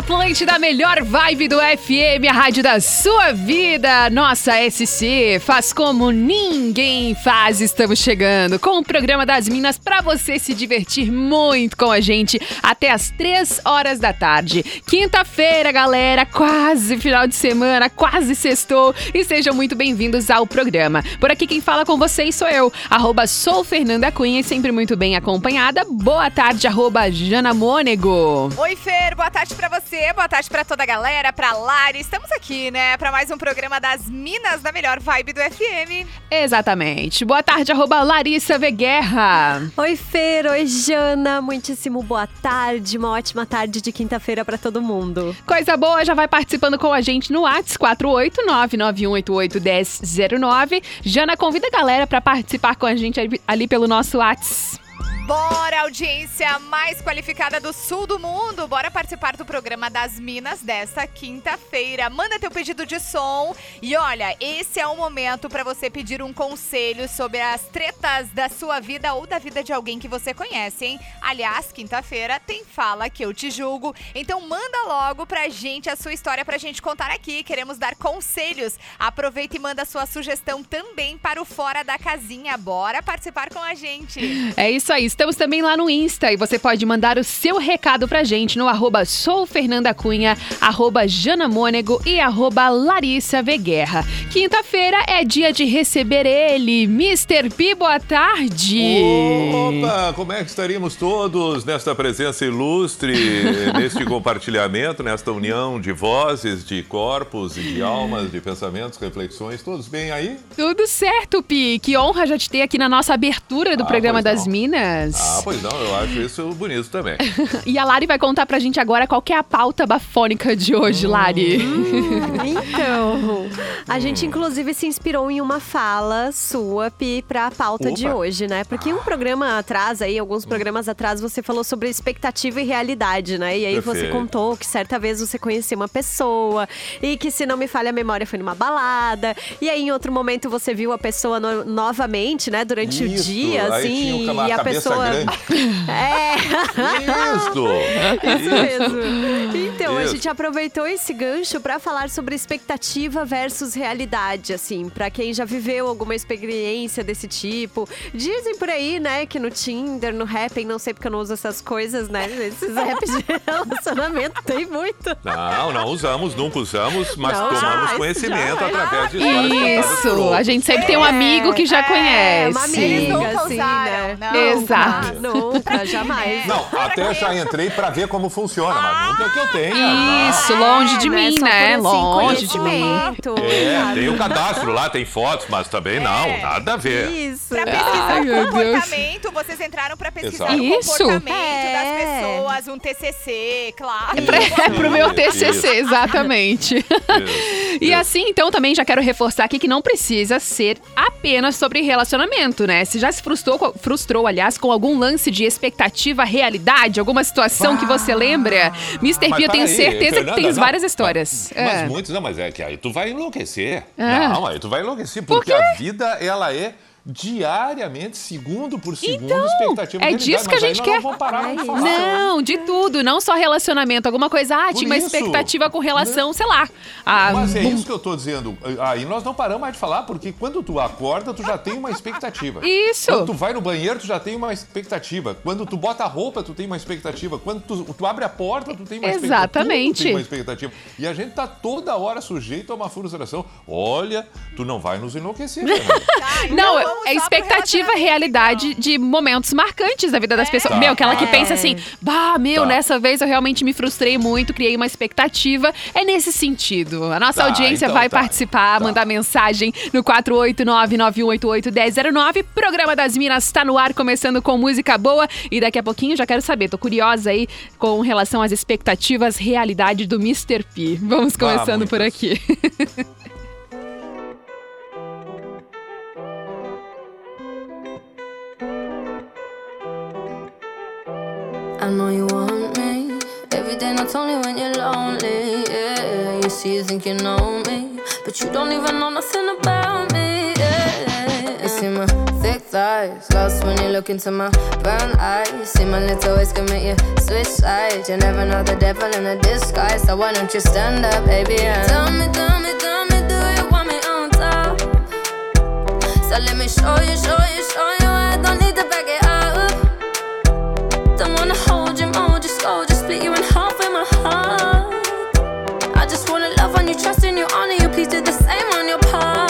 Atlântida, melhor vibe do FM, a rádio da sua vida. Nossa SC faz como ninguém faz. Estamos chegando com o programa das Minas para você se divertir muito com a gente até as 3 horas da tarde. Quinta-feira, galera, quase final de semana, quase sextou e sejam muito bem-vindos ao programa. Por aqui quem fala com vocês sou eu, arroba sou Fernanda Cunha, sempre muito bem acompanhada. Boa tarde, arroba Jana Mônego. Oi, Fer, boa tarde para você você, boa tarde para toda a galera, para Lari. Estamos aqui, né, para mais um programa das Minas da melhor vibe do FM. Exatamente. Boa tarde, arroba Larissa Veguerra. Oi, Fer, oi, Jana. Muitíssimo boa tarde, uma ótima tarde de quinta-feira para todo mundo. Coisa boa, já vai participando com a gente no WhatsApp 48991881009. Jana, convida a galera para participar com a gente ali pelo nosso WhatsApp. Bora, audiência mais qualificada do sul do mundo. Bora participar do programa das Minas desta quinta-feira. Manda teu pedido de som. E olha, esse é o momento para você pedir um conselho sobre as tretas da sua vida ou da vida de alguém que você conhece, hein? Aliás, quinta-feira tem Fala que eu te julgo. Então manda logo pra gente a sua história pra gente contar aqui. Queremos dar conselhos. Aproveita e manda sua sugestão também para o Fora da Casinha. Bora participar com a gente. É isso aí. Estamos também lá no Insta e você pode mandar o seu recado pra gente no arroba soufernandacunha, arroba janamônego e arroba Larissa Veguerra. Quinta-feira é dia de receber ele, Mr. P, boa tarde! Opa, como é que estaríamos todos nesta presença ilustre, neste compartilhamento, nesta união de vozes, de corpos e de almas, de pensamentos, reflexões, todos bem aí? Tudo certo, Pi, que honra já te ter aqui na nossa abertura do ah, programa das não. Minas. Ah, pois não, eu acho isso bonito também. e a Lari vai contar pra gente agora qual é a pauta bafônica de hoje, hum. Lari. Hum, então, a gente inclusive se inspirou em uma fala sua, Pi, pra pauta Opa. de hoje, né? Porque um programa atrás aí, alguns programas atrás, você falou sobre expectativa e realidade, né? E aí Perfeito. você contou que certa vez você conhecia uma pessoa e que, se não me falha a memória, foi numa balada. E aí, em outro momento, você viu a pessoa no novamente, né? Durante isso. o dia, assim, e a pessoa grande. É. Isso! Isso mesmo. Então, Isso. a gente aproveitou esse gancho para falar sobre expectativa versus realidade, assim, para quem já viveu alguma experiência desse tipo. Dizem por aí, né, que no Tinder, no Happn, não sei porque eu não uso essas coisas, né? Esses apps de relacionamento tem muito. Não, não usamos, nunca usamos, mas não, tomamos conhecimento através de histórias Isso, a gente sempre tem um amigo que já é, conhece. Uma amiga, nunca assim, né? Não, Exato. Ah, nunca, jamais. Não, até já entrei pra ver como funciona, mas nunca que eu tenha. Isso, longe de mim, né? Assim, longe de mim. É, tem o cadastro lá, tem fotos, mas também não, é. nada a ver. Isso. Pra pesquisar Ai, o comportamento, vocês entraram pra pesquisar Exato. o comportamento é. das pessoas, um TCC, claro. É, pra, é pro meu TCC, Isso. exatamente. Isso. e assim, então, também já quero reforçar aqui que não precisa ser apenas sobre relacionamento, né? Se já se frustrou, frustrou aliás, com algum lance de expectativa, realidade, alguma situação ah, que você lembra? Mr. P, eu tenho aí, certeza Fernanda, que tens não, várias histórias. Mas, é. mas muitos, não, mas é que aí tu vai enlouquecer. É. Não, aí tu vai enlouquecer, porque Por a vida, ela é diariamente, segundo por segundo, então, expectativa É disso que a gente quer. Não, não, de tudo, não só relacionamento, alguma coisa, ah, por tinha uma expectativa com relação, não. sei lá. A... Mas é isso que eu tô dizendo. Aí nós não paramos mais de falar, porque quando tu acorda, tu já tem uma expectativa. Isso. Quando tu vai no banheiro, tu já tem uma expectativa. Quando tu bota a roupa, tu tem uma expectativa. Quando tu, tu abre a porta, tu tem uma expectativa. Exatamente. Tem uma expectativa. E a gente tá toda hora sujeito a uma frustração. Olha, tu não vai nos enlouquecer. Tá, então não, É expectativa, realidade então. de momentos marcantes da vida das pessoas. Tá. Meu, aquela que É. pensa assim, bah, meu, Tá. nessa vez eu realmente me frustrei muito, criei uma expectativa. É nesse sentido. A nossa Tá, audiência então vai tá. participar, Tá. mandar mensagem no 489-9188-1009. Programa das Minas tá no ar, começando com música boa. E daqui a pouquinho já quero saber, tô curiosa aí com relação às expectativas, realidade do Mr. P. Vamos começando por aqui. I know you want me. Every day, not only when you're lonely. Yeah, you see, you think you know me, but you don't even know nothing about me. Yeah, you see my thick thighs, lost when you look into my brown eyes. See my little ways can make you switch sides. You never know the devil in a disguise, so why don't you stand up, baby? Tell me, tell me, tell me, do you want me on top? So let me show you, show you, show you. I don't need to back it up. Don't wanna hold you, mold you, scold you, split you in half with my heart. I just wanna love on you, trust in you, honor you. Please do the same on your part.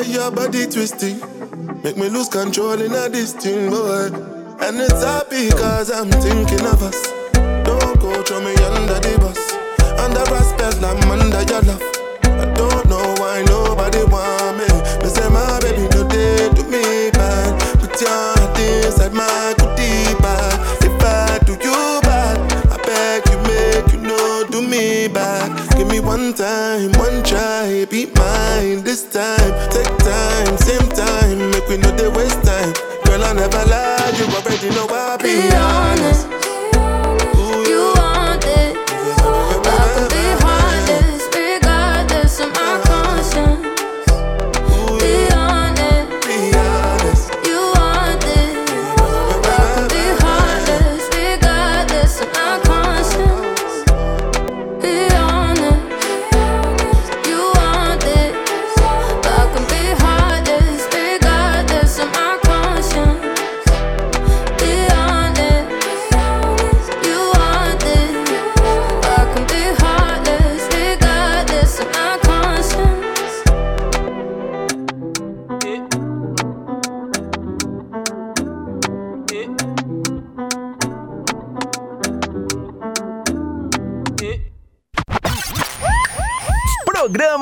way your body twisting. Make me lose control in a thing, boy And it's happy cause I'm thinking of us. Don't go throw me under the bus. Under spell, I'm under your love. I don't know why nobody want me. Me say my baby they do me bad. Put your heart inside my goodie bag. If I do you bad I beg you make you know do me bad. Give me one time, one try Be mine this time we know they waste time. Girl I never lie You already know I be, Be honest, Ooh,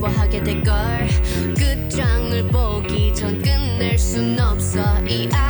미워하게 될걸. 끝장을 보기 전 끝낼 순 없어. 이 아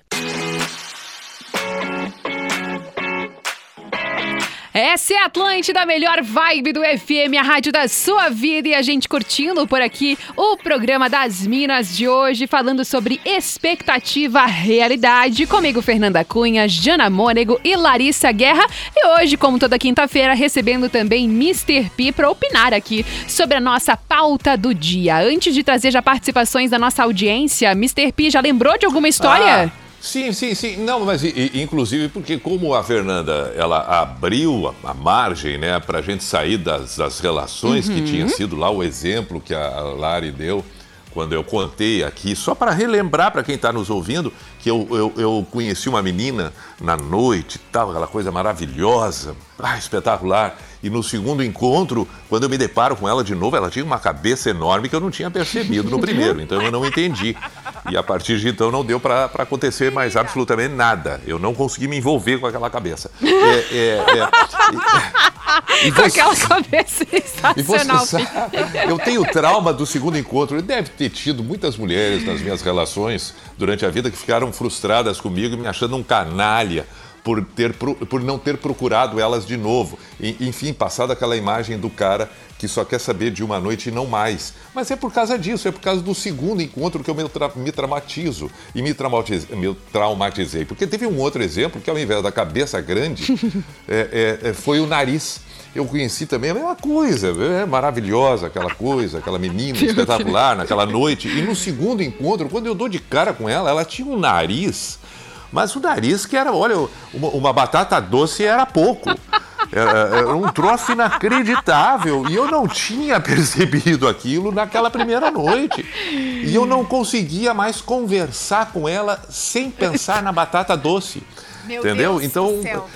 Essa é a Atlântida, a melhor vibe do FM, a rádio da sua vida. E a gente curtindo por aqui o programa das Minas de hoje, falando sobre expectativa realidade. Comigo, Fernanda Cunha, Jana Mônego e Larissa Guerra. E hoje, como toda quinta-feira, recebendo também Mr. P para opinar aqui sobre a nossa pauta do dia. Antes de trazer já participações da nossa audiência, Mr. P já lembrou de alguma história? Ah, sim, sim, sim. Não, mas e- inclusive porque como a Fernanda, ela abriu a, a margem, né, para a gente sair das, das relações que tinha sido lá o exemplo que a Lari deu quando eu contei aqui, só para relembrar para quem está nos ouvindo, que eu, eu, eu conheci uma menina na noite tal, aquela coisa maravilhosa, ah, espetacular. E no segundo encontro, quando eu me deparo com ela de novo, ela tinha uma cabeça enorme que eu não tinha percebido no primeiro, então eu não entendi. E a partir de então não deu para acontecer mais absolutamente nada. Eu não consegui me envolver com aquela cabeça. É, é, é, e- e Com você- aquela cabeça você sensacional. sabe, eu tenho trauma do segundo encontro. Deve ter tido muitas mulheres nas minhas relações durante a vida que ficaram frustradas comigo e me achando um canalha por, ter, por não ter procurado elas de novo. E, enfim, passado aquela imagem do cara que só quer saber de uma noite e não mais. Mas é por causa disso, é por causa do segundo encontro que eu me, tra- me traumatizo e me, me traumatizei. Porque teve um outro exemplo que, ao invés da cabeça grande, é- é- é- foi o nariz. Eu conheci também a mesma coisa, é maravilhosa aquela coisa, aquela menina espetacular naquela noite. E no segundo encontro, quando eu dou de cara com ela, ela tinha um nariz, mas o nariz que era, olha, uma, uma batata doce era pouco. Era, era um troço inacreditável. E eu não tinha percebido aquilo naquela primeira noite. E eu não conseguia mais conversar com ela sem pensar na batata doce. Meu Entendeu? Deus então, do céu.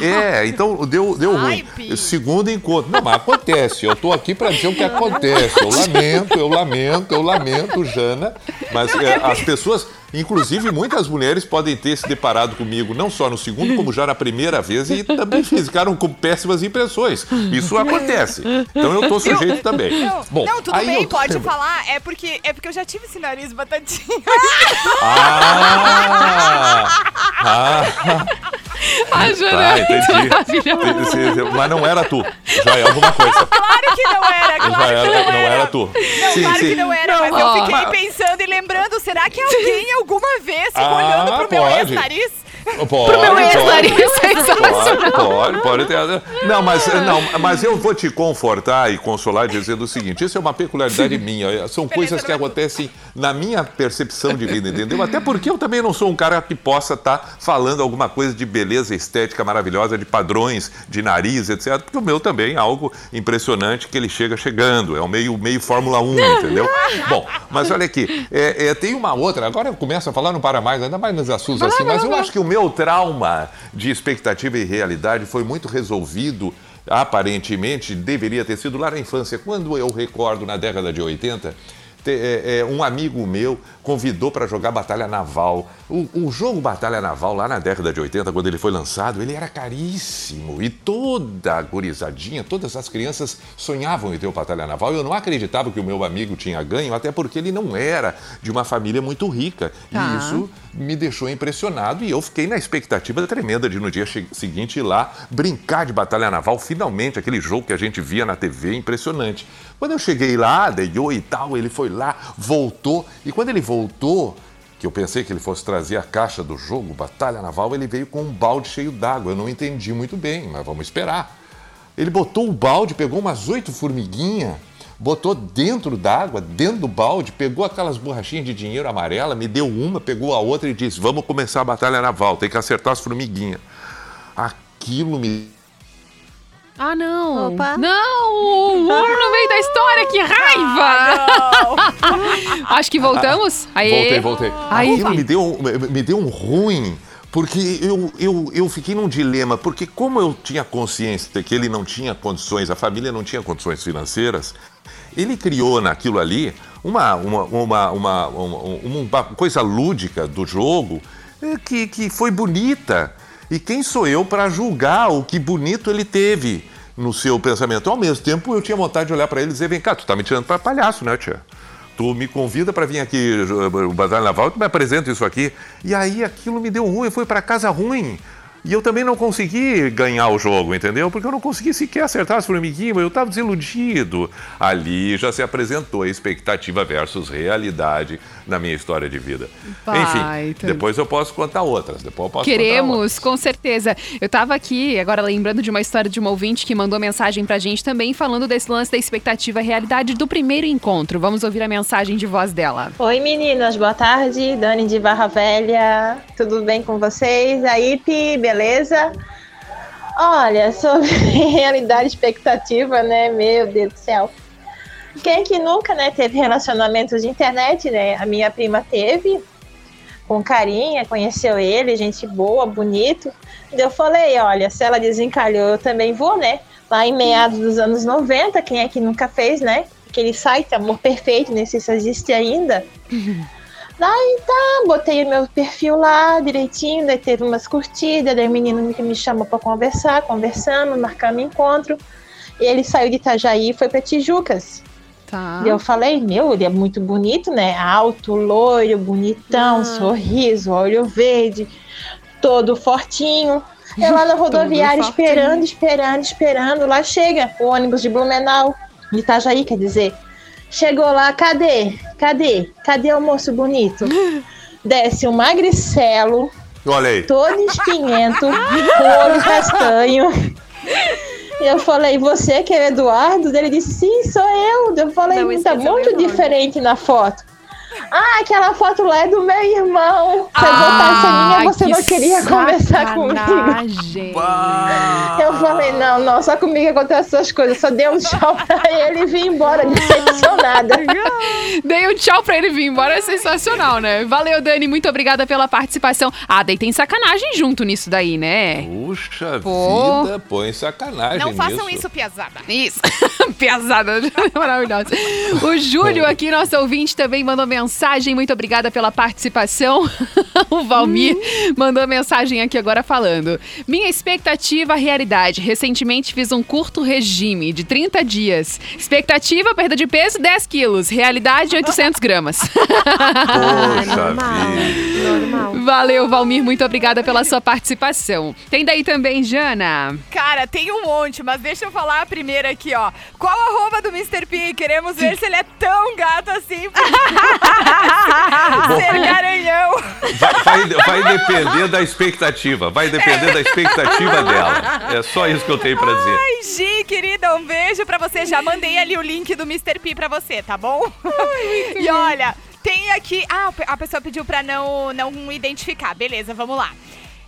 é, é, então deu, deu Ai, ruim. Pi. Segundo encontro. Não, mas acontece. Eu tô aqui para dizer o que acontece. Eu lamento, eu lamento, eu lamento, Jana. Mas é, as pessoas, inclusive muitas mulheres, podem ter se deparado comigo não só no segundo, como já na primeira vez e também ficaram com péssimas impressões. Isso acontece. Então eu tô sujeito também. Bom, não, tudo aí bem, eu- pode falar. É porque, é porque eu já tive esse nariz batatinha. Ah! Ah! A Jana Tá, é entendi. maravilhosa. Entendi. Mas não era tu. Já é alguma coisa. claro que não era, claro Já era, que não, não era tu. Não, Sim, claro sim. que não era, mas Não, eu fiquei pensando e lembrando, será que alguém alguma vez ficou Ah, olhando pro meu pode. ex-nariz? Pode, Meu pode. Pode, pode, pode ter. Não mas, não, mas eu vou te confortar e consolar dizendo o seguinte: isso é uma peculiaridade minha. São coisas que acontecem na minha percepção de vida, entendeu? Até porque eu também não sou um cara que possa estar falando alguma coisa de beleza estética maravilhosa, de padrões, de nariz, etc. Porque o meu também é algo impressionante que ele chega chegando. É um meio, meio Fórmula 1, entendeu? Bom, mas olha aqui, é, é, tem uma outra. Agora eu começo a falar, não para mais, ainda mais nos assuntos assim, mas eu acho que o meu trauma de expectativa e realidade foi muito resolvido aparentemente deveria ter sido lá na infância. Quando eu recordo na década de 80, te- é, é, um amigo meu convidou para jogar Batalha Naval. O, o jogo Batalha Naval, lá na década de 80, quando ele foi lançado, ele era caríssimo. E toda a gurizadinha, todas as crianças sonhavam em ter o Batalha Naval. Eu não acreditava que o meu amigo tinha ganho, até porque ele não era de uma família muito rica. Tá. E isso me deixou impressionado e eu fiquei na expectativa tremenda de no dia seguinte ir lá brincar de Batalha Naval, finalmente, aquele jogo que a gente via na TV, impressionante. Quando eu cheguei lá, dei oi e tal, ele foi lá, voltou, e quando ele voltou, que eu pensei que ele fosse trazer a caixa do jogo, Batalha Naval, ele veio com um balde cheio d'água. Eu não entendi muito bem, mas vamos esperar. Ele botou o balde, pegou umas oito formiguinhas, botou dentro d'água, dentro do balde, pegou aquelas borrachinhas de dinheiro amarela, me deu uma, pegou a outra e disse: Vamos começar a batalha naval, tem que acertar as formiguinhas. Aquilo me. Ah, não. Opa. Não! O humor no meio da história, que raiva! Acho que voltamos. Aê. Voltei, voltei. Aí, Aquilo me deu, um- me deu um ruim, porque eu, eu, eu fiquei num dilema, porque como eu tinha consciência de que ele não tinha condições, a família não tinha condições financeiras, ele criou naquilo ali uma, uma, uma, uma, uma, uma coisa lúdica do jogo eh, que, que foi bonita. E quem sou eu para julgar o que bonito ele teve no seu pensamento? Ao mesmo tempo, eu tinha vontade de olhar para ele e dizer: vem cá, tu tá me tirando para palhaço, né, tia? Tu me convida para vir aqui uh, o Batalha Naval, tu me apresenta isso aqui. E aí aquilo me deu ruim, eu fui para casa ruim. E eu também não consegui ganhar o jogo, entendeu? Porque eu não consegui sequer acertar as formiguinhas, eu estava desiludido. Ali já se apresentou a expectativa versus realidade na minha história de vida. Enfim, depois eu posso contar outras. Depois eu posso contar Queremos, outras. com certeza. Eu tava aqui, agora lembrando de uma história de uma ouvinte que mandou mensagem pra gente também, falando desse lance da expectativa realidade do primeiro encontro. Vamos ouvir a mensagem de voz dela. Oi meninas, boa tarde. Dani de Barra Velha, tudo bem com vocês? Aí, Pi, beleza? Olha, sobre realidade expectativa, né? Meu Deus do céu. Quem que nunca, né, teve relacionamentos de internet, né? A minha prima teve, com carinha, conheceu ele, gente boa, bonito. Eu falei, olha, se ela desencalhou, eu também vou, né? Lá em meados dos anos 90, quem é que nunca fez, né? Aquele site Amor Perfeito, nem sei se existe ainda. Daí tá, botei o meu perfil lá direitinho, daí teve umas curtidas, daí o menino que me chamou pra conversar, conversando, marcando encontro. E ele saiu de Itajaí e foi pra Tijucas. Tá. E eu falei, meu, ele é muito bonito, né? Alto, loiro, bonitão, Ah. sorriso, olho verde, todo fortinho. Eu lá na rodoviária esperando, esperando, esperando. Lá chega o ônibus de Blumenau, de Itajaí, quer dizer. Chegou lá, cadê? Cadê? Cadê o moço bonito? Desce um magricelo, Olha aí. todo espinhento, olho castanho. E eu falei, você que é o Eduardo? Ele disse, sim, sou eu. Eu falei, Não tá esqueceu muito nome. diferente na foto. Ah, aquela foto lá é do meu irmão. Se eu Ah, botasse a minha, você que não queria conversar comigo. sacanagem. Eu falei, não, não, só comigo acontecem essas coisas. Só dei um tchau pra ele e vim embora, decepcionada. Dei um tchau pra ele vir embora, é sensacional, né? Valeu, Dani, muito obrigada pela participação. Ah, daí tem sacanagem junto nisso daí, né? Puxa Pô. vida, põe sacanagem Não façam nisso. isso, piazada. Isso, pesada, maravilhosa. O Júlio aqui, nosso ouvinte, também mandou mensagem. Muito obrigada pela participação. o Valmir mandou mensagem aqui agora falando. Minha expectativa, realidade. Recentemente fiz um curto regime de 30 dias. Expectativa, perda de peso, 10 quilos. Realidade, 800 gramas. Poxa normal. vida. Normal. Valeu, Valmir. Muito obrigada pela sua participação. Tem daí também, Jana. Cara, tem um monte, mas deixa eu falar a primeira aqui, ó. Qual a arroba do Mr. P? Queremos ver se ele é tão gato assim. Ser garanhão. Vai, vai- vai depender da expectativa. Vai depender da expectativa dela. É só isso que eu tenho pra dizer. Ai, Gi, querida, um beijo pra você. Já mandei ali o link do Mr. P pra você, tá bom? e olha, tem aqui. Ah, a pessoa pediu pra não, não identificar. Beleza, vamos lá.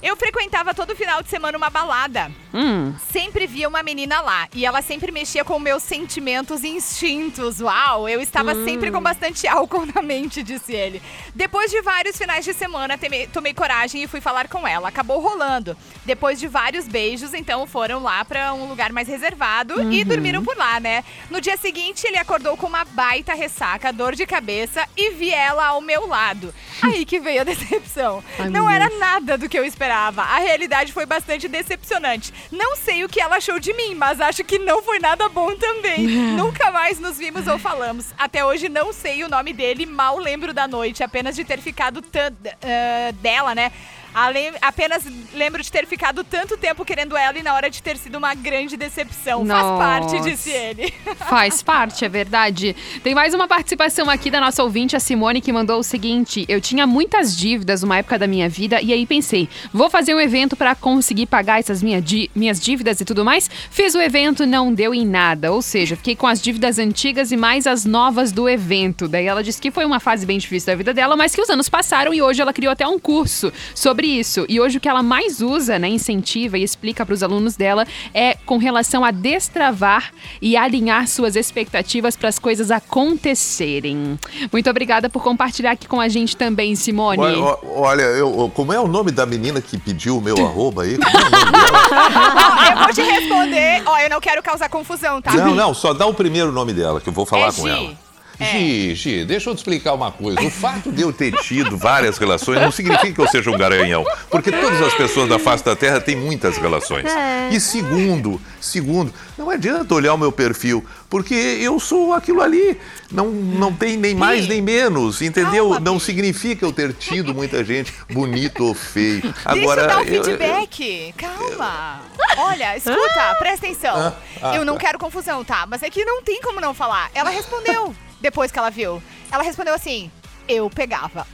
Eu frequentava todo final de semana uma balada. Hum. Sempre via uma menina lá. E ela sempre mexia com meus sentimentos e instintos. Uau! Eu estava sempre com bastante álcool na mente, disse ele. Depois de vários finais de semana, temei- tomei coragem e fui falar com ela. Acabou rolando. Depois de vários beijos, então foram lá pra um lugar mais reservado e dormiram por lá, né? No dia seguinte, ele acordou com uma baita ressaca, dor de cabeça e vi ela ao meu lado. Aí que veio a decepção. Ai, Não era nada do que eu esperava. A realidade foi bastante decepcionante. Não sei o que ela achou de mim, mas acho que não foi nada bom também. Nunca mais nos vimos ou falamos. Até hoje não sei o nome dele, mal lembro da noite, apenas de ter ficado tan- ah, dela, né? Ale- apenas lembro de ter ficado tanto tempo querendo ela e na hora de ter sido uma grande decepção. Faz parte, Nossa. disse ele. Faz parte, é verdade. Tem mais uma participação aqui da nossa ouvinte, a Simone, que mandou o seguinte: Eu tinha muitas dívidas numa época da minha vida e aí pensei, vou fazer um evento pra conseguir pagar essas minha minhas dívidas e tudo mais. Fiz o evento, não deu em nada. Ou seja, fiquei com as dívidas antigas e mais as novas do evento. Daí ela disse que foi uma fase bem difícil da vida dela, mas que os anos passaram e hoje ela criou até um curso sobre isso. E hoje o que ela mais usa, né, incentiva e explica para os alunos dela é com relação a destravar e alinhar suas expectativas para as coisas acontecerem. Muito obrigada por compartilhar aqui com a gente também, Simone. Olha, olha, eu, como é o nome da menina que pediu o meu arroba aí? Como é o nome dela? Ó, eu vou te responder. Ó, eu não quero causar confusão, tá? Não, não, só dá o primeiro nome dela, que eu vou falar É com Gi. ela. Gi, Gi, deixa eu te explicar uma coisa. O fato de eu ter tido várias relações não significa que eu seja um garanhão. Porque todas as pessoas da face da Terra têm muitas relações. É. E segundo, segundo, não adianta olhar o meu perfil, porque eu sou aquilo ali. Não, não tem nem mais nem menos, entendeu? Calma, não significa eu ter tido muita gente bonito ou feio. Deixa Agora, eu dar um eu- eu- feedback. Calma. Olha, escuta, presta atenção. Ah, ah, eu não tá. quero confusão, tá? Mas é que não tem como não falar. Ela respondeu depois que ela viu. Ela respondeu assim: eu pegava.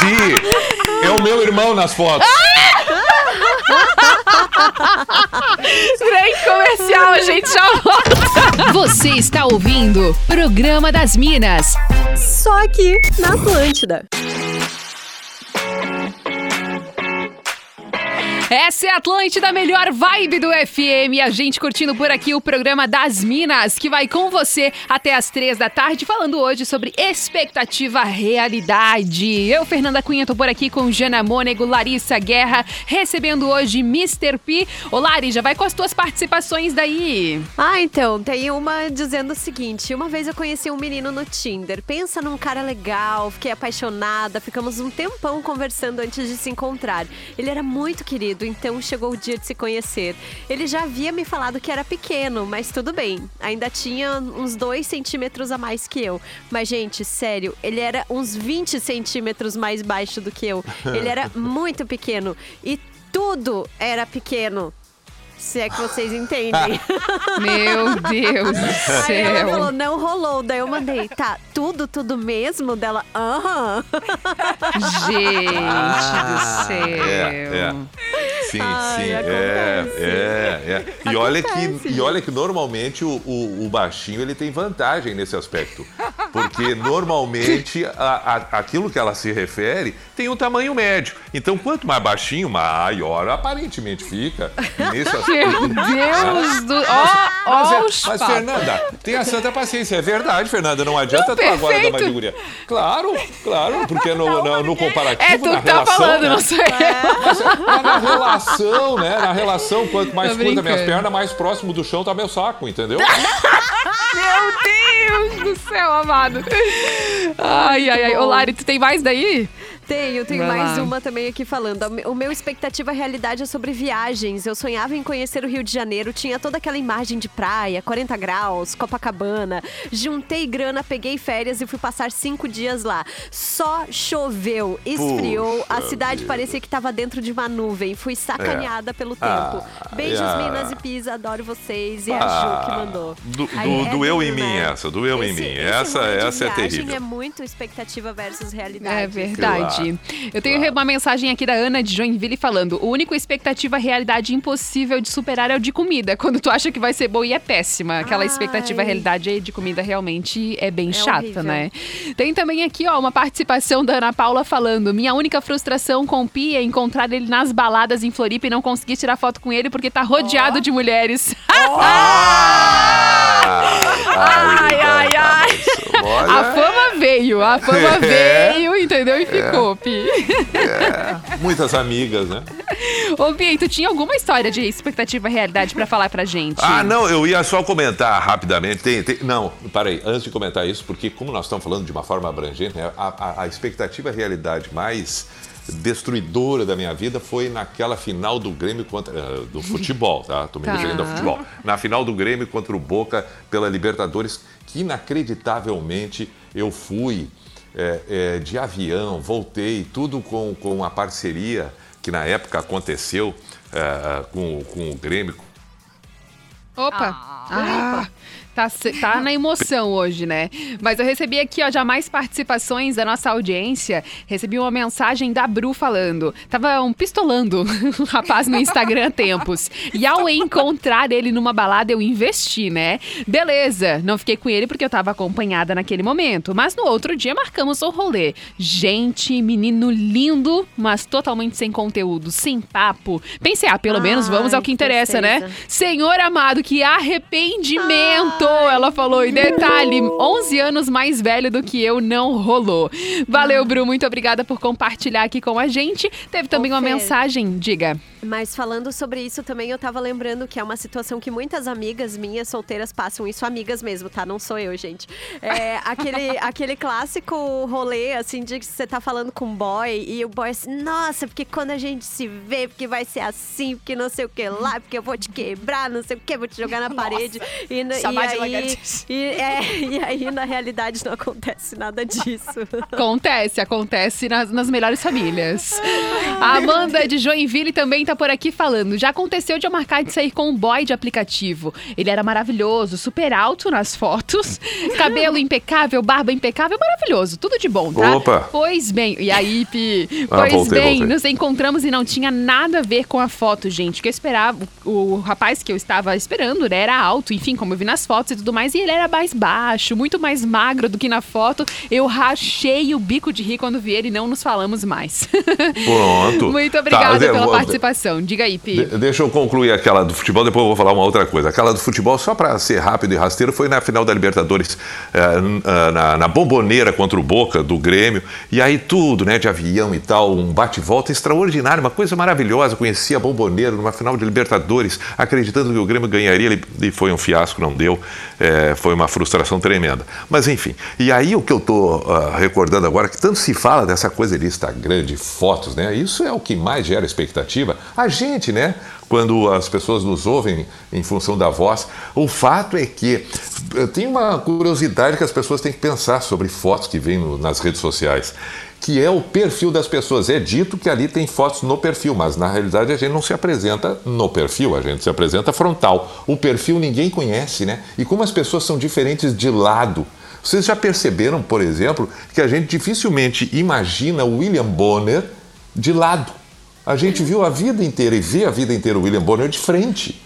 Gi, é o meu irmão nas fotos. Break comercial, a gente já volta. Você está ouvindo Programa das Minas. Só aqui na Atlântida. Essa é a Atlântida, melhor vibe do FM. A gente curtindo por aqui o programa das Minas, que vai com você até as três da tarde, falando hoje sobre expectativa realidade. Eu, Fernanda Cunha, tô por aqui com Jana Mônego, Larissa Guerra, recebendo hoje Mr. P. Ô, Lari, já vai com as tuas participações daí. Ah, então, tem uma dizendo o seguinte: uma vez eu conheci um menino no Tinder. Pensa num cara legal, fiquei apaixonada, ficamos um tempão conversando antes de se encontrar. Ele era muito querido, então chegou o dia de se conhecer. Ele já havia me falado que era pequeno, mas tudo bem. Ainda tinha uns dois centímetros a mais que eu. Mas, gente, sério, ele era uns 20 centímetros mais baixo do que eu. Ele era muito pequeno. E tudo era pequeno. Se é que vocês entendem. Meu Deus do Aí ela falou, céu. não rolou. Daí eu mandei, tá, tudo, tudo mesmo? Dela, aham. Gente do céu. É, é. Sim, Ai, sim, é, é, é. E olha, que, e olha que normalmente o, o, o baixinho ele tem vantagem nesse aspecto. Porque normalmente a- a- aquilo que ela se refere tem um tamanho médio. Então, quanto mais baixinho, maior aparentemente fica. E nesse aspecto. Meu Deus do. Ó, Mas, ó, é- os mas, papos. Tenha santa paciência. É verdade, Fernanda. Não adianta tu agora dar perfeito. mais de guria. Claro, claro, porque no, no, no comparativo, É tu na que tá relação, falando, né? não. Mas, mas na relação, né? Na relação, quanto mais Tô curta minhas pernas, mais próximo do chão tá meu saco, entendeu? Meu Deus do céu, amado. Ai, ai, ai. Ô, Lari, tu tem mais daí? Tenho, tenho Vai mais lá. uma também aqui falando. O meu- expectativa realidade é sobre viagens. Eu sonhava em conhecer o Rio de Janeiro, tinha toda aquela imagem de praia, 40 graus, Copacabana. Juntei grana, peguei férias e fui passar cinco dias lá. Só choveu, esfriou, a Puxa cidade vida. parecia que tava dentro de uma nuvem. Fui sacaneada pelo tempo. Ah, Beijos, ah. Minas e Pisa, adoro vocês. E a Ju que mandou. Du- Aí du- é doeu em duro, mim né? essa, doeu em Esse- mim. esse Essa, essa é viagem terrível. É muito expectativa versus realidade. É verdade. Gente. Eu tenho uma mensagem aqui da Ana de Joinville falando: o único expectativa realidade impossível de superar é o de comida. Quando tu acha que vai ser bom e é péssima. Aquela Ai. expectativa realidade de comida realmente é bem É chata, horrível. né? Tem também aqui, ó, uma participação da Ana Paula falando: minha única frustração com o Pi é encontrar ele nas baladas em Floripa e não conseguir tirar foto com ele porque tá rodeado de mulheres. Ai, ai, ai. Olha, A fama veio, a fama É. veio, entendeu? E ficou, Pi. é, muitas amigas, né? Ô, Pi, tu tinha alguma história de expectativa realidade pra falar pra gente? Ah, não, eu ia só comentar rapidamente. Tem, tem- não, parei, antes de comentar isso, porque como nós estamos falando de uma forma abrangente, né, a, a- a expectativa realidade mais destruidora da minha vida foi naquela final do Grêmio contra. eh, do futebol, tá? Tô me Tá. referindo ao futebol. Na final do Grêmio contra o Boca pela Libertadores, inacreditavelmente eu fui eh, eh, de avião, voltei, tudo com, com a parceria que na época aconteceu eh, com, com o Grêmio, Opa! Ah, tá, tá na emoção hoje, né? Mas eu recebi aqui, ó, já mais participações da nossa audiência. Recebi uma mensagem da Bru falando. Tava um pistolando um rapaz no Instagram há tempos. E ao encontrar ele numa balada, eu investi, né? Beleza, não fiquei com ele porque eu tava acompanhada naquele momento. Mas no outro dia marcamos um rolê. Gente, menino lindo, mas totalmente sem conteúdo, sem papo. Pensei, ah, pelo menos vamos ao que interessa, né? Senhor amado, que arrependimento! Ela falou. E detalhe, 11 anos mais velho do que eu, não rolou. Valeu, Bru, muito obrigada por compartilhar aqui com a gente. Teve também uma mensagem, diga. Mas falando sobre isso também, eu tava lembrando que é uma situação que muitas amigas minhas solteiras passam isso, amigas mesmo, tá? Não sou eu, gente. É aquele, aquele clássico rolê, assim, de que você tá falando com um boy e o boy assim, nossa, porque quando a gente se vê, porque vai ser assim, porque não sei o que lá, porque eu vou te quebrar, não sei o que, vou te jogar na parede. E, na- e aí, e, é, e aí, na realidade, não acontece nada disso. Acontece, acontece nas, nas melhores famílias. A Amanda de Joinville também tá por aqui falando. Já aconteceu de eu marcar de sair com um boy de aplicativo. Ele era maravilhoso, super alto nas fotos, cabelo impecável, barba impecável, maravilhoso, tudo de bom, tá? Opa. Pois bem, e aí, Pi? Ah, Pois voltei, bem, voltei. nos encontramos e não tinha nada a ver com a foto, gente. Que eu esperava, o, rapaz que eu estava esperando, né, era alto, enfim, como eu vi nas fotos e tudo mais, e ele era mais baixo, muito mais magro do que na foto. Eu rachei o bico de rir quando vi ele e não nos falamos mais. Pronto. Muito obrigada Tá, pela vou- Diga aí, Pi. De- deixa eu concluir aquela do futebol, depois eu vou falar uma outra coisa. Aquela do futebol, só para ser rápido e rasteiro, foi na final da Libertadores, eh, ah, na, na bomboneira contra o Boca, do Grêmio. E aí tudo, né, de avião e tal, um bate-volta extraordinário, uma coisa maravilhosa. Conheci a bomboneira numa final de Libertadores, acreditando que o Grêmio ganharia, e foi um fiasco, não deu. Eh, foi uma frustração tremenda. Mas enfim, e aí o que eu estou recordando agora, que tanto se fala dessa coisa de Instagram, de fotos, né? Isso é o que mais gera expectativa. A gente, né? Quando as pessoas nos ouvem em função da voz, o fato é que eh, tem uma curiosidade que as pessoas têm que pensar sobre fotos que vêm nas redes sociais, que é o perfil das pessoas. É dito que ali tem fotos no perfil, mas na realidade a gente não se apresenta no perfil, a gente se apresenta frontal. O perfil ninguém conhece, né? E como as pessoas são diferentes de lado. Vocês já perceberam, por exemplo, que a gente dificilmente imagina William Bonner de lado. A gente viu a vida inteira e vê a vida inteira o William Bonner de frente.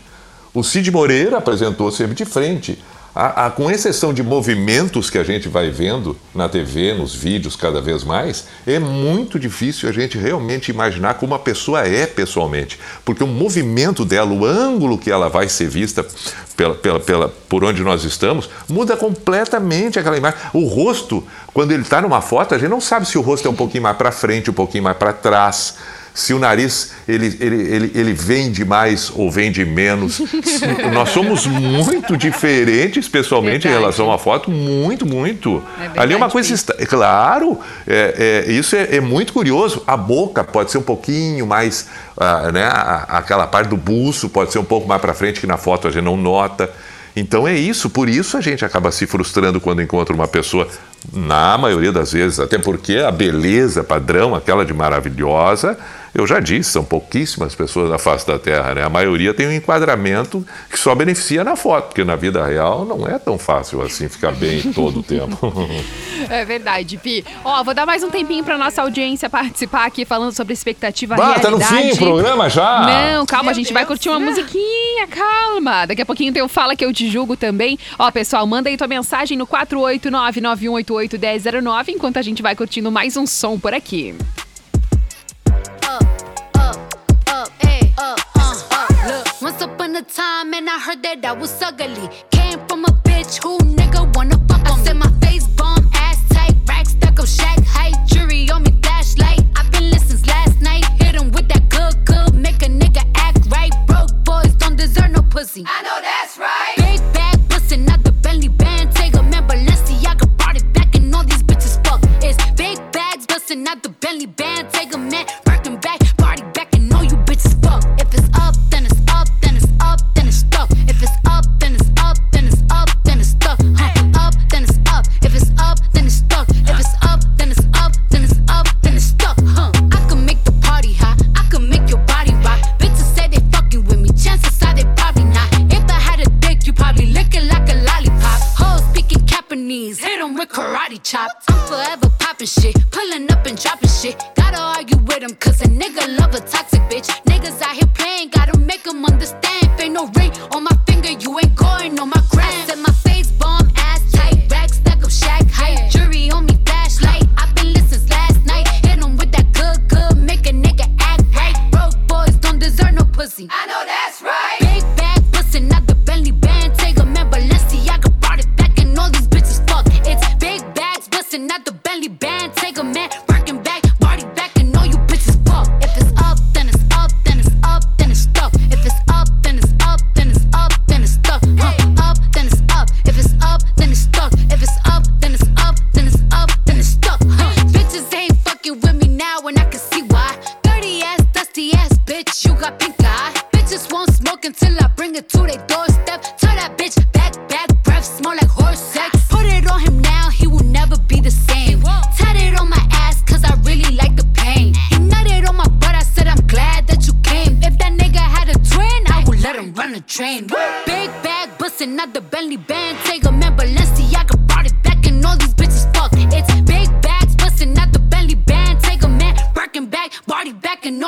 O Cid Moreira apresentou sempre de frente. A- a- com exceção de movimentos que a gente vai vendo na TV, nos vídeos cada vez mais, é muito difícil a gente realmente imaginar como a pessoa é pessoalmente. Porque o movimento dela, o ângulo que ela vai ser vista pela, pela, pela, por onde nós estamos, muda completamente aquela imagem. O rosto, quando ele está numa foto, a gente não sabe se o rosto é um pouquinho mais para frente, um pouquinho mais para trás se o nariz ele, ele, ele, ele vende mais ou vende menos. Nós somos muito diferentes pessoalmente em Verdade. relação à foto, muito, muito. É verdade, Ali é uma coisa. Pi. esta- Claro, é, é, isso é, é muito curioso. A boca pode ser um pouquinho mais. ah, né, a- aquela parte do buço pode ser um pouco mais para frente que na foto a gente não nota. Então é isso, por isso a gente acaba se frustrando quando encontra uma pessoa, na maioria das vezes, até porque a beleza padrão, aquela de maravilhosa, eu já disse, são pouquíssimas pessoas na face da Terra, né? A maioria tem um enquadramento que só beneficia na foto, porque na vida real não é tão fácil assim ficar bem todo o tempo. É verdade, Pi. Ó, vou dar mais um tempinho pra nossa audiência participar aqui falando sobre expectativa Ah, realidade. tá no fim o programa já? Não, calma, Meu a gente vai Deus. curtir uma musiquinha, calma. Daqui a pouquinho tem o Fala Que Eu Te Julgo também. Ó, pessoal, manda aí tua mensagem no 489-9188-1009, enquanto a gente vai curtindo mais um som por aqui. Once upon a time, and I heard that I was ugly. Came from a bitch who nigga wanna fuck on I said my face bomb, ass tight, rack stuck up, shack height, jury on me, flashlight. I've been listening since last night. Hit 'em with that good, good, make a nigga act right. Broke boys don't deserve no pussy. I know that's right. Big bag bustin' out the belly band, take a man, Balenciaga brought it back, and all these bitches fuck. It's big bags bustin' out the belly band, take a man,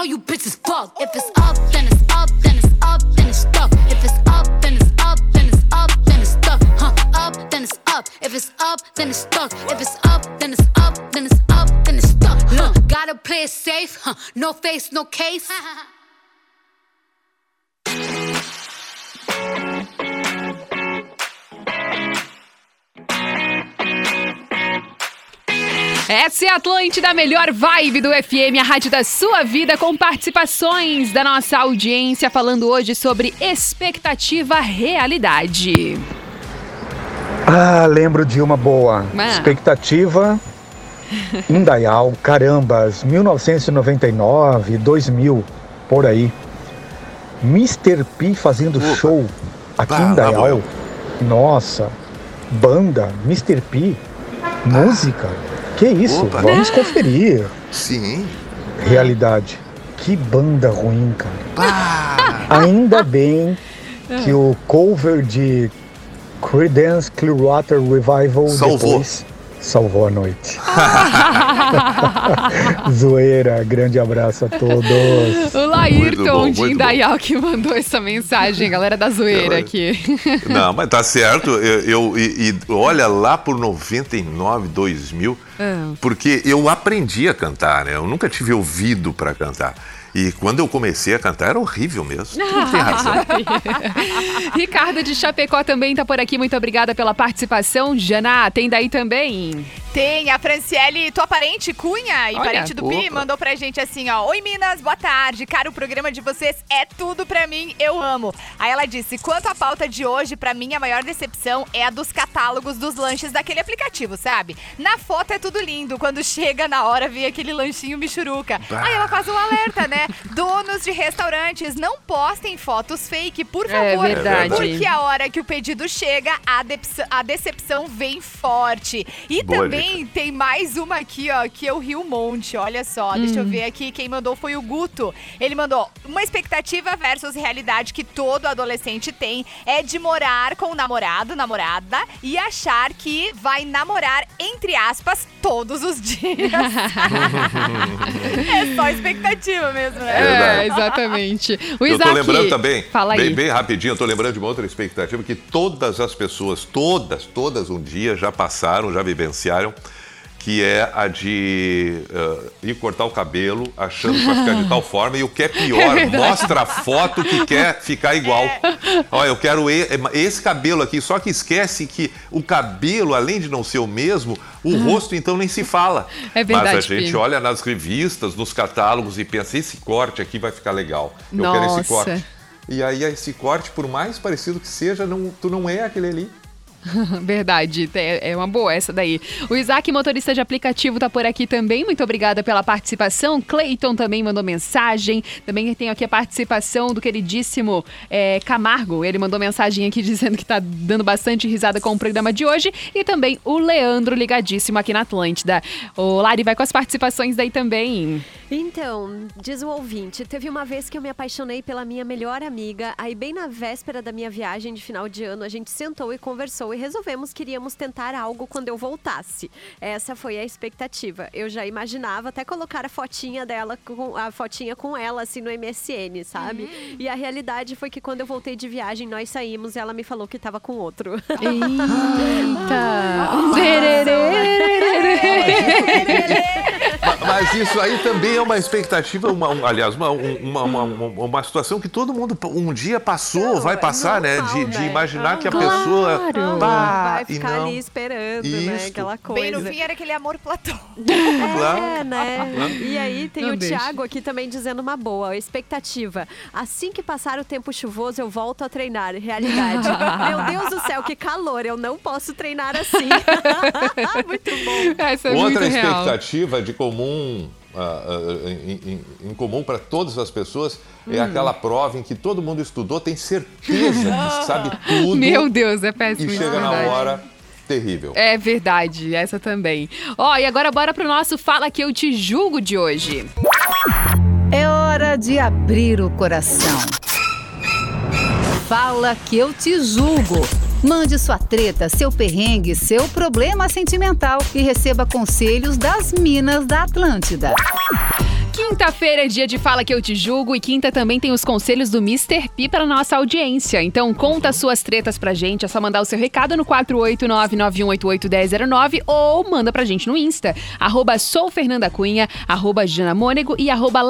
all you bitches fuck. If it's up, then it's up, then it's up, then it's stuck. If it's up, then it's up, then it's up, then it's stuck. Huh, up, then it's up. If it's up, then it's stuck. If it's up, then it's up, then it's up, then it's stuck. Huh, gotta play it safe, huh? No face, no case. Essa é a Atlântida, a melhor vibe do FM, a rádio da sua vida, com participações da nossa audiência, falando hoje sobre expectativa realidade. Ah, lembro de uma boa. Ah. Expectativa. Indaial, carambas, 1999, 2000, por aí. Mr. P fazendo show aqui Bah, em Indaial. eu. Nossa, banda, Mr. P, música. Que isso? Opa. Vamos conferir. Sim. Realidade. Que banda ruim, cara. Ainda bem que o cover de Creedence Clearwater Revival Salvou. depois salvou a noite. Zoeira, grande abraço a todos. O Laírton de Indaial que mandou essa mensagem, galera da zoeira aqui. Não, mas tá certo. Eu, eu- e, e olha lá por 99, 2000, Ah. porque eu aprendi a cantar, né? Eu nunca tive ouvido para cantar. E quando eu comecei a cantar era horrível mesmo. Não tem razão. Ricardo de Chapecó também tá por aqui. Muito obrigada pela participação. Jana, tem daí também? Tem, a Franciele, tua parente Cunha e Olha, parente do Pi, opa. mandou pra gente assim, ó. Oi, Minas, boa tarde. Cara, o programa de vocês é tudo pra mim, eu amo. Aí ela disse, quanto à pauta de hoje, pra mim a maior decepção é a dos catálogos dos lanches daquele aplicativo, sabe? Na foto é tudo lindo, quando chega na hora vem aquele lanchinho michuruca. Aí ela faz um alerta, né? Donos de restaurantes, não postem fotos fake, por É favor. verdade. Porque a hora que o pedido chega, a, depsa- a decepção vem forte. E Boa também tem mais uma aqui, ó, que eu ri um monte. Olha só, deixa eu ver aqui. Quem mandou foi o Guto. Ele mandou uma expectativa versus realidade que todo adolescente tem é de morar com o namorado, namorada e achar que vai namorar, entre aspas, todos os dias. é só expectativa mesmo, né? É, exatamente. O Eu Isaac, tô lembrando também, Fala aí. bem, bem rapidinho, eu tô lembrando de uma outra expectativa que todas as pessoas, todas, todas um dia já passaram, já vivenciaram, que é a de eh, ir cortar o cabelo achando que vai ficar de tal forma e o que é pior, mostra a foto que quer ficar igual. Olha, eu quero e- esse cabelo aqui, só que esquece que o cabelo, além de não ser o mesmo, o rosto então nem se fala. É verdade, Mas a gente Pi. olha nas revistas, nos catálogos e pensa, esse corte aqui vai ficar legal. Eu quero Nossa. esse corte. E aí esse corte, por mais parecido que seja, não, tu não é aquele ali. Verdade, é é uma boa essa daí. O Isaac, motorista de aplicativo, tá por aqui também. Muito obrigada pela participação. Cleiton também mandou mensagem. Também tem aqui a participação do queridíssimo é, Camargo. Ele mandou mensagem aqui dizendo que tá dando bastante risada com o programa de hoje. E também o Leandro, ligadíssimo aqui na Atlântida. O Lari vai com as participações daí também. Então, diz o ouvinte, teve uma vez que eu me apaixonei pela minha melhor amiga, aí bem na véspera da minha viagem de final de ano, a gente sentou e conversou e resolvemos que iríamos tentar algo quando eu voltasse. Essa foi a expectativa. Eu já imaginava até colocar a fotinha dela, com, a fotinha com ela, assim, no MSN, sabe? E a realidade foi que quando eu voltei de viagem, nós saímos e ela me falou que tava com outro. Eita! Ma- Mas isso aí também é uma expectativa, uma, um- aliás, uma, um- uma, uma, uma- uma situação que todo mundo um dia passou, Não, vai é passar, né? De, de né? imaginar que a Claro. pessoa. Vai e ficar não. ali esperando, né? Aquela coisa. Bem no fim era aquele amor platônico. Claro. É, né? E aí tem Não o deixa. Thiago aqui também dizendo uma boa, expectativa. Assim que passar o tempo chuvoso, eu volto a treinar. Realidade. Meu Deus do céu, que calor! Eu não posso treinar assim. Muito bom. Essa é Outra muito real. expectativa de comum. Ah, em, em- comum para todas as pessoas é Hum. aquela prova em que todo mundo estudou, tem certeza que sabe tudo Meu Deus, é e péssimo. isso, chega na verdade. hora terrível. É verdade, essa também. Ó, e agora bora pro nosso Fala Que Eu Te Julgo de hoje. É hora de abrir o coração. Fala que eu te julgo. Mande sua treta, seu perrengue, seu problema sentimental e receba conselhos das Minas da Atlântida. Quinta-feira é dia de Fala Que Eu Te Julgo e quinta também tem os conselhos do Mr. P para nossa audiência. Então conta suas tretas pra gente, é só mandar o seu recado no 489-9188-1009 ou manda pra gente no Insta, arroba sou Fernanda Cunha, arroba Jana Mônego e arroba.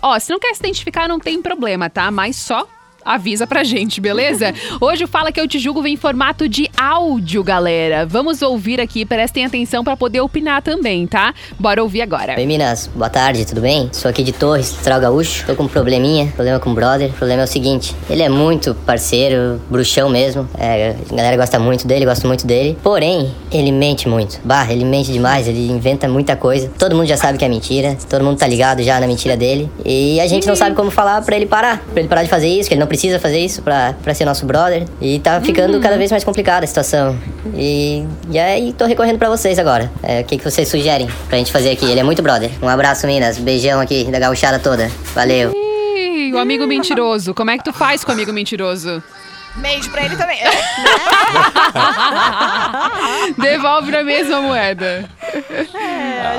Ó, se não quer se identificar, não tem problema, tá? Mas só avisa pra gente, beleza? Hoje o Fala Que Eu Te Julgo vem em formato de áudio, galera. Vamos ouvir aqui, prestem atenção pra poder opinar também, tá? Bora ouvir agora. Oi Minas, boa tarde, tudo bem? Sou aqui de Torres, Central Gaúcho. Tô com um probleminha, problema com o brother. O problema é o seguinte: ele é muito parceiro, bruxão mesmo. É, a galera gosta muito dele, gosta muito dele. Porém, ele mente muito. Bah, ele mente demais, ele inventa muita coisa. Todo mundo já sabe que é mentira, todo mundo tá ligado já na mentira dele. E a gente não sabe como falar pra ele parar, pra ele parar de fazer isso, que ele não precisa fazer isso pra, pra ser nosso brother. E tá ficando cada vez mais complicada a situação. E, e aí tô recorrendo pra vocês agora. É, o que, que vocês sugerem pra gente fazer aqui? Ele é muito brother. Um abraço, Minas. Beijão aqui da gauchada toda. Valeu. Ih, o amigo mentiroso. Como é que tu faz com o amigo mentiroso? Beijo pra ele também. Devolve na mesma moeda.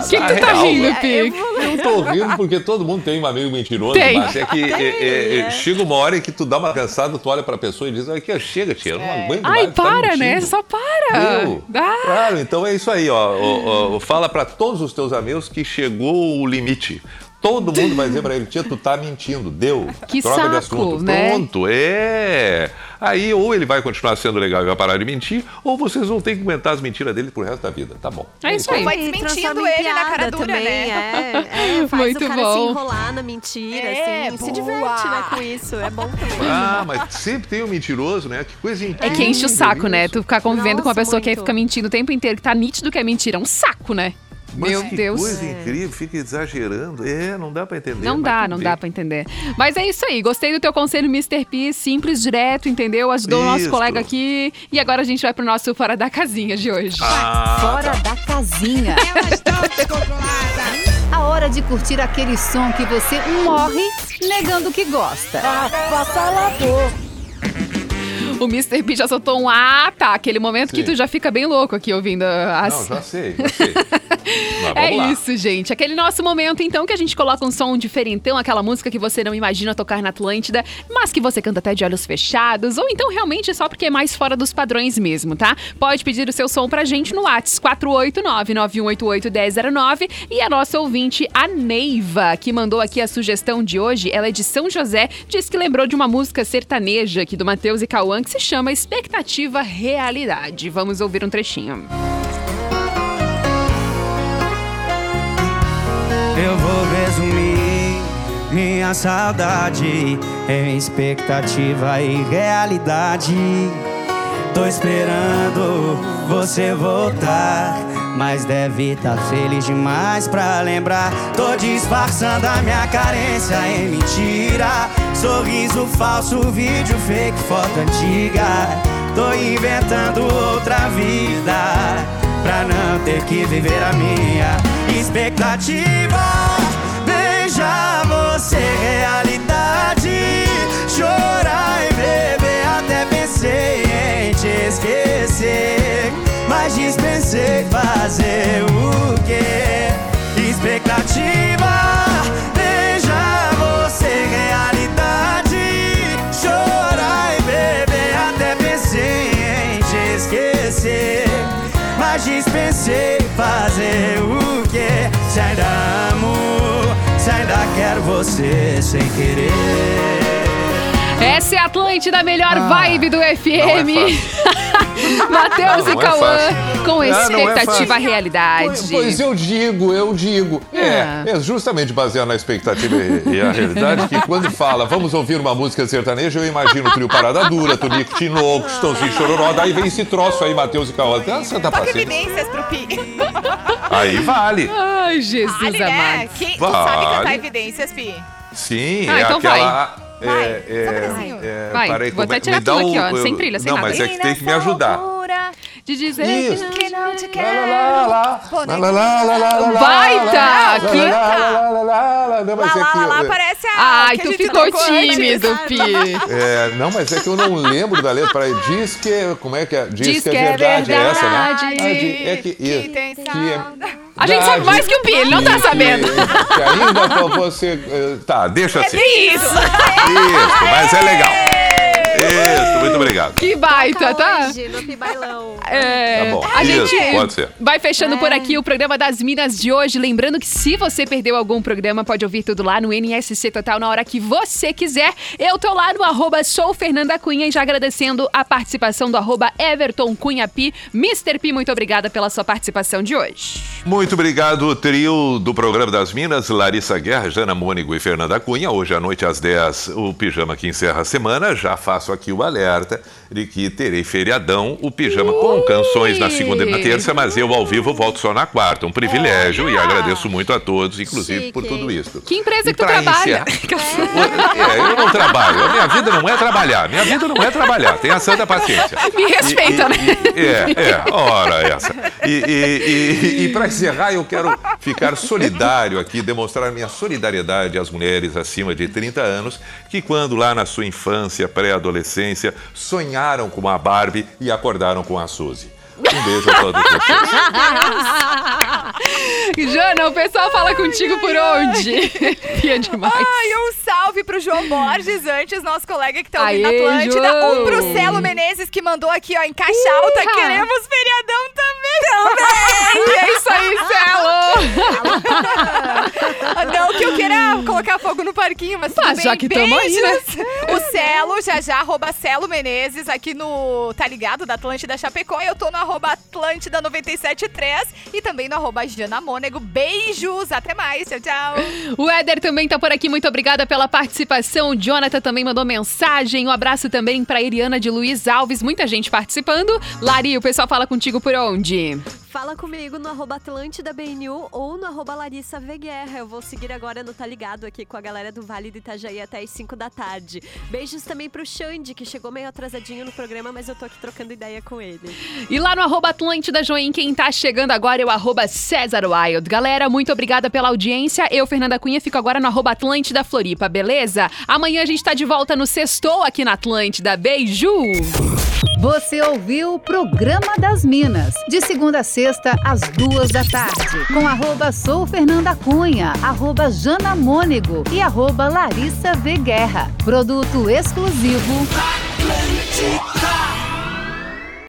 O que, que tu tá real, rindo, Pi? Eu tô rindo porque todo mundo tem um amigo mentiroso, Tem. mas é que é, é, chega uma hora em que tu dá uma cansada, tu olha pra pessoa e diz, aqui, chega, tia, eu não aguento mais. Ai, tá para, né? mentindo." Só para. Ah, Claro, então é isso aí, ó. Ó, ó, Fala pra todos os teus amigos que chegou o limite. Todo mundo vai dizer pra ele, tia, tu tá mentindo, deu. Que Troca de saco, assunto. né? Pronto, é. Aí ou ele vai continuar sendo legal e vai parar de mentir, ou vocês vão ter que aguentar as mentiras dele pro resto da vida. Tá bom. É isso aí. Vai desmentindo ele na cara dura, também, né? É, é, faz Muito o cara bom. se enrolar na mentira, É, assim. Se diverte, né, com isso. É bom também. Ah, mas sempre tem um mentiroso, né? Que coisa incrível. É que enche o saco, né? Tu ficar convivendo com uma Nossa, pessoa que muito. fica mentindo o tempo inteiro, que tá nítido que é mentira. É um saco, né? Mas Meu que Deus. coisa incrível, fica exagerando. É, não dá pra entender. Não mas dá, não bem. dá pra entender. Mas é isso aí. Gostei do teu conselho, Mr. P. Simples, direto, entendeu? Ajudou o nosso Isso. colega aqui. E agora a gente vai pro nosso Fora da Casinha de hoje. Ah, Fora da casinha. A hora de curtir aquele som que você morre negando que gosta. O Mr. P já soltou um ah, tá. Aquele momento que Sim. tu já fica bem louco aqui ouvindo as. Não, já sei, já sei. É lá. isso, gente. Aquele nosso momento, então, que a gente coloca um som diferentão, aquela música que você não imagina tocar na Atlântida, mas que você canta até de olhos fechados, ou então realmente é só porque é mais fora dos padrões mesmo, tá? Pode pedir o seu som pra gente no WhatsApp 489-9188-1009 e a nossa ouvinte, a Neiva, que mandou aqui a sugestão de hoje, ela é de São José, diz que lembrou de uma música sertaneja aqui do Matheus e Cauã, que se chama Expectativa Realidade. Vamos ouvir um trechinho. Eu vou resumir minha saudade em expectativa e realidade. Tô esperando você voltar, mas deve tá feliz demais pra lembrar. Tô disfarçando a minha carência em mentira. Sorriso falso, vídeo fake, foto antiga. Tô inventando outra vida pra não ter que viver a minha expectativa. Beijar você, esquecer. Mas dispensei fazer o quê? Expectativa. Beijar você, realidade. Chorar e beber, até pensei em te esquecer. Mas dispensei fazer o que? Se ainda amo, se ainda quero você sem querer. Essa é a Atlântida, a melhor vibe do FM. Matheus Não, e é Cauã com Ah, é expectativa fácil. realidade. Pois, pois eu digo, eu digo. Ah. É, é justamente baseado na expectativa e, e a realidade que quando fala vamos ouvir uma música sertaneja, eu imagino o trio Parada Dura, Tonico Tinoco, Estãozinho Chororó, daí vem esse troço aí, Matheus e Cauã. Ah, Santa paciência. evidências pro Pi. Aí vale. Ai, Jesus Vale, né? amado. Quem, tu sabe Vale. cantar evidências, Pi? Sim, Ah, é então aquela. É, Vai, é, um é, Vai, peraí, vou é- até tirar tudo aqui, ó, sem trilha, sem Não, nada. mas é que tem que me ajudar. De dizer Isso. que não... não te Lá, lá, lá, Pô, lá, nem- lá, lá, lá, lá, lá, Baita! lá, lá, Que- lá, lá, lá, lá, lá, lá, não, mas Lá, é que lá, é- parece a. Ai, tu ficou tímido, Pi. É, não, mas é que eu não lembro da letra. Peraí, diz que. Como é que é? Diz, que é verdade, é essa, né? Ah, é que, tem que saudade. A gente sabe mais que o Pi, ele não tá sabendo. Que, ainda você. eh, Tá, deixa assim. Isso! Isso, mas é legal. Isso, muito obrigado. Que baita, tá? Hoje, no Pibailão. É, Tá bom. a Isso, gente pode ser. vai fechando por aqui o programa das Minas de hoje. Lembrando que se você perdeu algum programa, pode ouvir tudo lá no NSC Total na hora que você quiser. Eu tô lá no arroba sou Fernanda Cunha e já agradecendo a participação do arroba Everton Cunha Pi. Mr. Pi, muito obrigada pela sua participação de hoje. Muito obrigado, trio do programa das Minas, Larissa Guerra, Jana Mônigo e Fernanda Cunha. Hoje à noite às 10, o pijama que encerra a semana. Já faço aqui o alerta de que terei feriadão, o pijama com canções na segunda e na terça, mas eu ao vivo volto só na quarta. Um privilégio e agradeço muito a todos, inclusive por Chique. tudo isso. Que empresa E que tu trabalha? É, eu não trabalho. A minha vida não é trabalhar. Minha vida não é trabalhar. Tenha santa paciência. Me respeita, E- né? e- É, é, ora essa. E, e, e, e para encerrar, eu quero ficar solidário aqui, demonstrar minha solidariedade às mulheres acima de 30 anos que, quando lá na sua infância, pré-adolescência, sonharam com a Barbie e acordaram com a Suzy. Um beijo a todos vocês. Jana, o pessoal fala contigo por onde? Pia demais. Ai, um salve pro João Borges, antes, nosso colega que tá ouvindo Aê, Atlântida. João. Um pro Celo Menezes, que mandou aqui, ó, em caixa alta. Iha. Queremos feriadão também. Também! É isso aí, Celo! Não que eu queira colocar fogo no parquinho, mas tudo Mas bem. já que tamo aí, né? O Celo, já já, arroba Celo Menezes, aqui no Tá Ligado, da Atlântida Chapecó. Eu tô no arroba Atlântida 973 e também no arroba Jana Mônego. Beijos, até mais, tchau, tchau. O Éder também tá por aqui, muito obrigada pela participação. O Jonathan também mandou mensagem. Um abraço também pra Eriana de Luiz Alves, muita gente participando. Lari, o pessoal fala contigo por onde? Energy. Fala comigo no arroba Atlântida BNU ou no arroba Larissa V Guerra. Eu vou seguir agora no Tá Ligado aqui com a galera do Vale do Itajaí até as 5 da tarde. Beijos também pro Xande, que chegou meio atrasadinho no programa, mas eu tô aqui trocando ideia com ele. E lá no arroba Atlântida Join, quem tá chegando agora é o arroba César Wild. Galera, muito obrigada pela audiência. Eu, Fernanda Cunha, fico agora no arroba Atlântida Floripa, beleza? Amanhã a gente tá de volta no Sextou aqui na Atlântida. Beijo! Você ouviu o Programa das Minas, de segunda a sexta, às duas da tarde, com arroba Sou Fernanda Cunha, arroba Jana Mônego e arroba Larissa V Guerra. Produto exclusivo.